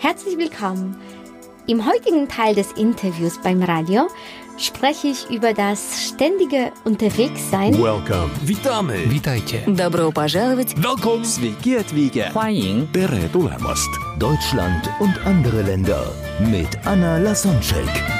Herzlich willkommen. Im heutigen Teil des Interviews beim Radio spreche ich über das ständige Unterwegssein. Welcome. Witamy. Witajcie. Добро пожаловать. Welcome. Sveiki atvykę. 欢迎 Tere tulemast. Deutschland und andere Länder mit Anna Lasonczek.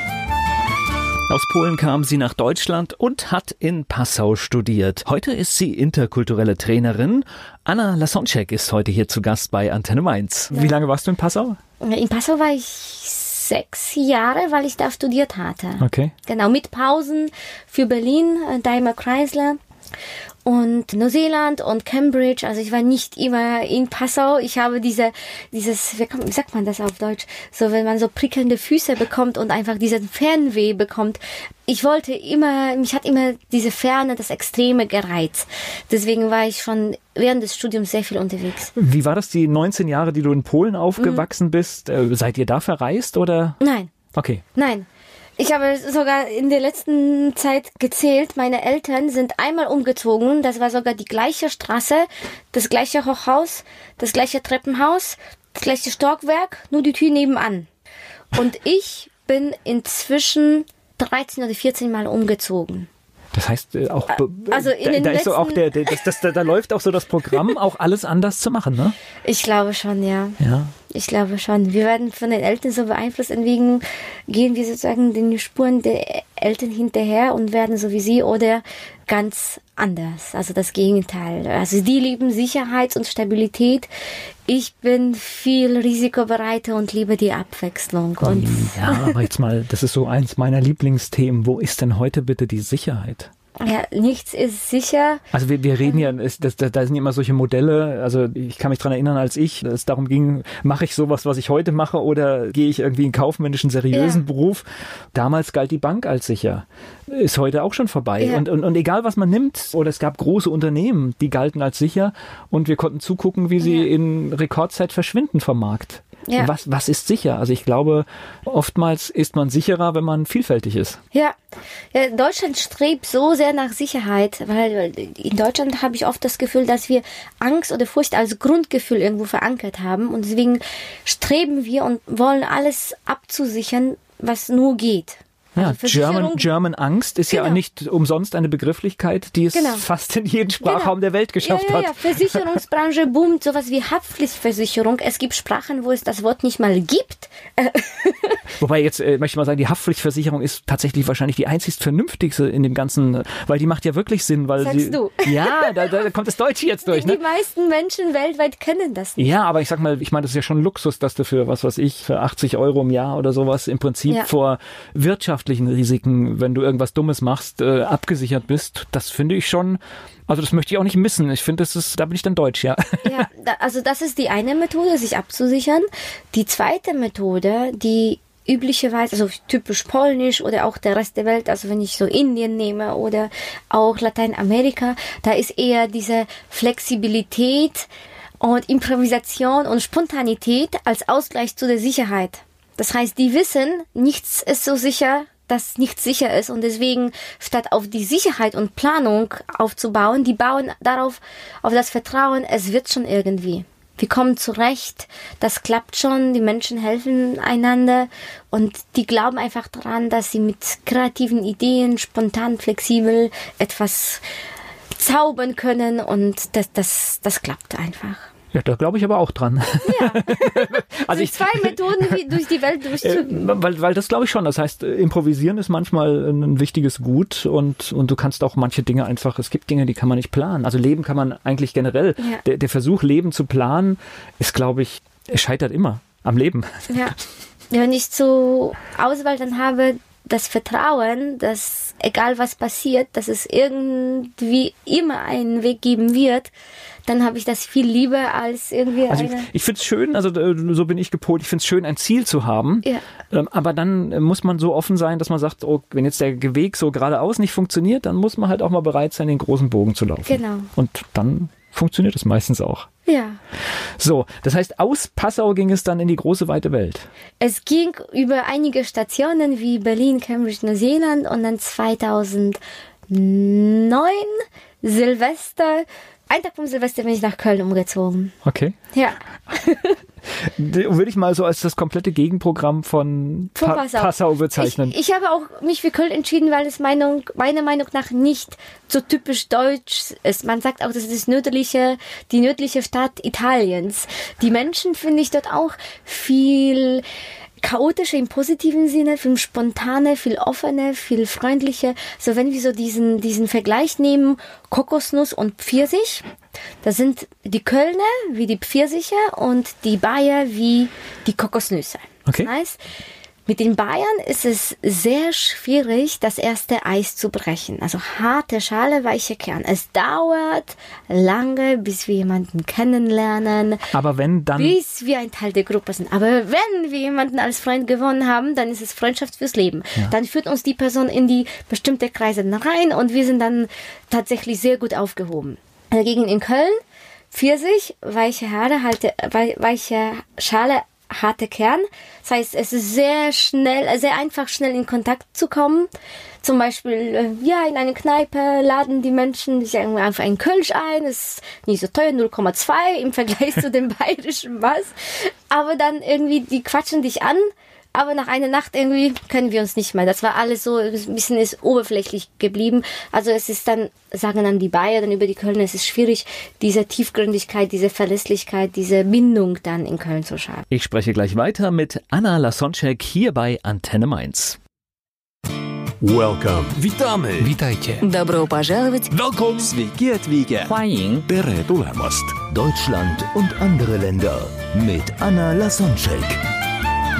Aus Polen kam sie nach Deutschland und hat in Passau studiert. Heute ist sie interkulturelle Trainerin. Anna Lasonczek ist heute hier zu Gast bei Antenne Mainz. Wie lange warst du in Passau? In Passau war ich sechs Jahre, weil ich da studiert hatte. Okay. Genau, mit Pausen für Berlin, äh, Daimler Chrysler und Neuseeland und Cambridge. Also ich war nicht immer in Passau. Ich habe diese, dieses, wie sagt man das auf Deutsch? So, wenn man so prickelnde Füße bekommt und einfach diesen Fernweh bekommt. Ich wollte immer, mich hat immer diese Ferne, das Extreme gereizt. Deswegen war ich schon während des Studiums sehr viel unterwegs. Wie war das die 19 Jahre, die du in Polen aufgewachsen bist? Äh, seid ihr da verreist oder? Nein, Okay. Nein. Ich habe sogar in der letzten Zeit gezählt, meine Eltern sind einmal umgezogen. Das war sogar die gleiche Straße, das gleiche Hochhaus, das gleiche Treppenhaus, das gleiche Stockwerk, nur die Tür nebenan. Und ich bin inzwischen 13 oder 14 Mal umgezogen. Das heißt äh, auch be- also in da, den da ist so auch der, der das, das, da, da läuft auch so das Programm, auch alles anders zu machen, ne? Ich glaube schon, ja. Ja. Ich glaube schon. Wir werden von den Eltern so beeinflusst, deswegen gehen wir sozusagen den Spuren der Eltern hinterher und werden so wie sie oder ganz anders. Also das Gegenteil. Also die lieben Sicherheit und Stabilität. Ich bin viel risikobereiter und liebe die Abwechslung. Und Ja, aber jetzt mal, das ist so eins meiner Lieblingsthemen. Wo ist denn heute bitte die Sicherheit? Ja, nichts ist sicher. Also wir, wir reden ja, es, das, das, da sind immer solche Modelle, also ich kann mich dran erinnern, als ich, es darum ging, mache ich sowas, was ich heute mache oder gehe ich irgendwie einen kaufmännischen, seriösen Ja. Beruf. Damals galt die Bank als sicher. Ist heute auch schon vorbei. Ja. Und, und, und egal was man nimmt, oder es gab große Unternehmen, die galten als sicher und wir konnten zugucken, wie sie Ja. in Rekordzeit verschwinden vom Markt. Ja. Was, was ist sicher? Also ich glaube, oftmals ist man sicherer, wenn man vielfältig ist. Ja. ja, Deutschland strebt so sehr nach Sicherheit, weil in Deutschland habe ich oft das Gefühl, dass wir Angst oder Furcht als Grundgefühl irgendwo verankert haben und deswegen streben wir und wollen alles abzusichern, was nur geht. Ja, Also German, German Angst ist ja Genau. nicht umsonst eine Begrifflichkeit, die es Genau. fast in jeden Sprachraum der Welt geschafft ja, ja, ja. hat. Versicherungsbranche boomt, sowas wie Haftpflichtversicherung. Es gibt Sprachen, wo es das Wort nicht mal gibt. Wobei jetzt äh, möchte ich mal sagen, die Haftpflichtversicherung ist tatsächlich wahrscheinlich die einzigst vernünftigste in dem ganzen, weil die macht ja wirklich Sinn, weil Sagst die, du. ja, da, da kommt das Deutsche jetzt durch, Die ne? meisten Menschen weltweit kennen das nicht. Ja, aber ich sag mal, ich meine, das ist ja schon Luxus, dass du für was weiß ich, für 80 Euro im Jahr oder sowas im Prinzip Ja. vor wirtschaftlichen Risiken, wenn du irgendwas Dummes machst, äh, abgesichert bist. Das finde ich schon, also das möchte ich auch nicht missen. Ich finde, das ist, da bin ich dann deutsch, ja. Ja, da, also das ist die eine Methode, sich abzusichern. Die zweite Methode, die üblicherweise, also typisch polnisch oder auch der Rest der Welt, also wenn ich so Indien nehme oder auch Lateinamerika, da ist eher diese Flexibilität und Improvisation und Spontanität als Ausgleich zu der Sicherheit. Das heißt, die wissen, nichts ist so sicher, dass nichts sicher ist und deswegen statt auf die Sicherheit und Planung aufzubauen, die bauen darauf auf das Vertrauen, es wird schon irgendwie. Wir kommen zurecht, das klappt schon, die Menschen helfen einander und die glauben einfach daran, dass sie mit kreativen Ideen, spontan, flexibel etwas zaubern können und das, das, das klappt einfach. Ja, da glaube ich aber auch dran. also ich, Zwei Methoden, wie durch die Welt Äh, durchzugehen. weil, weil das glaube ich schon. Das heißt, äh, improvisieren ist manchmal ein wichtiges Gut und, und du kannst auch manche Dinge einfach, es gibt Dinge, die kann man nicht planen. Also Leben kann man eigentlich generell. Ja. Der, der Versuch, Leben zu planen, ist, glaube ich, scheitert immer am Leben. Ja. Wenn ich zur Auswahl dann habe, das Vertrauen, dass egal was passiert, dass es irgendwie immer einen Weg geben wird, dann habe ich das viel lieber als irgendwie Also ich, eine. ich finde es schön, also äh, so bin ich gepolt, ich finde es schön, ein Ziel zu haben. Ja. Ähm, aber dann äh, muss man so offen sein, dass man sagt, oh, wenn jetzt der Weg so geradeaus nicht funktioniert, dann muss man halt auch mal bereit sein, den großen Bogen zu laufen. Genau. Und dann funktioniert es meistens auch. Ja. So, das heißt, aus Passau ging es dann in die große weite Welt. Es ging über einige Stationen wie Berlin, Cambridge, Neuseeland und dann 2009 Silvester. Ein Tag vom Silvester bin ich nach Köln umgezogen. Okay. Ja. Würde ich mal so als das komplette Gegenprogramm von, Von Pa- Passau. Passau bezeichnen. Ich, ich habe auch mich für Köln entschieden, weil es Meinung, meiner Meinung nach nicht so typisch deutsch ist. Man sagt auch, das ist nördliche, die nördliche Stadt Italiens. Die Menschen finde ich dort auch viel chaotischer im positiven Sinne, viel spontaner, viel offener, viel freundlicher. So wenn wir so diesen, diesen Vergleich nehmen, Kokosnuss und Pfirsich, da sind die Kölner wie die Pfirsiche und die Bayer wie die Kokosnüsse. Okay. Das heißt, mit den Bayern ist es sehr schwierig, das erste Eis zu brechen. Also harte Schale, weiche Kern. Es dauert lange, bis wir jemanden kennenlernen, Aber wenn dann, bis wir ein Teil der Gruppe sind. Aber wenn wir jemanden als Freund gewonnen haben, dann ist es Freundschaft fürs Leben. Dann führt uns die Person in die bestimmte Kreise rein und wir sind dann tatsächlich sehr gut aufgehoben. Dagegen in Köln, Pfirsich, weiche Haare, halte, wei- weiche Schale, harte Kern. Das heißt, es ist sehr schnell, sehr einfach schnell in Kontakt zu kommen. Zum Beispiel, äh, ja, in eine Kneipe laden die Menschen sich einfach einen Kölsch ein. ist nicht so teuer, 0,2 im Vergleich zu dem bayerischen was. Aber dann irgendwie, die quatschen dich an. Aber nach einer Nacht irgendwie können wir uns nicht mehr. Das war alles so ein bisschen ist oberflächlich geblieben. Also es ist dann, sagen dann die Bayer, dann über die Kölner, es ist schwierig, diese Tiefgründigkeit, diese Verlässlichkeit, diese Bindung dann in Köln zu schaffen. ich spreche gleich weiter mit Anna Lasonczek hier bei Antenne Mainz. Welcome. Witamy. Witajcie. Добро пожаловать! Welcome. Sveiki atvykę. 欢迎 Tere tulemast. Deutschland und andere Länder mit Anna Lasonczek.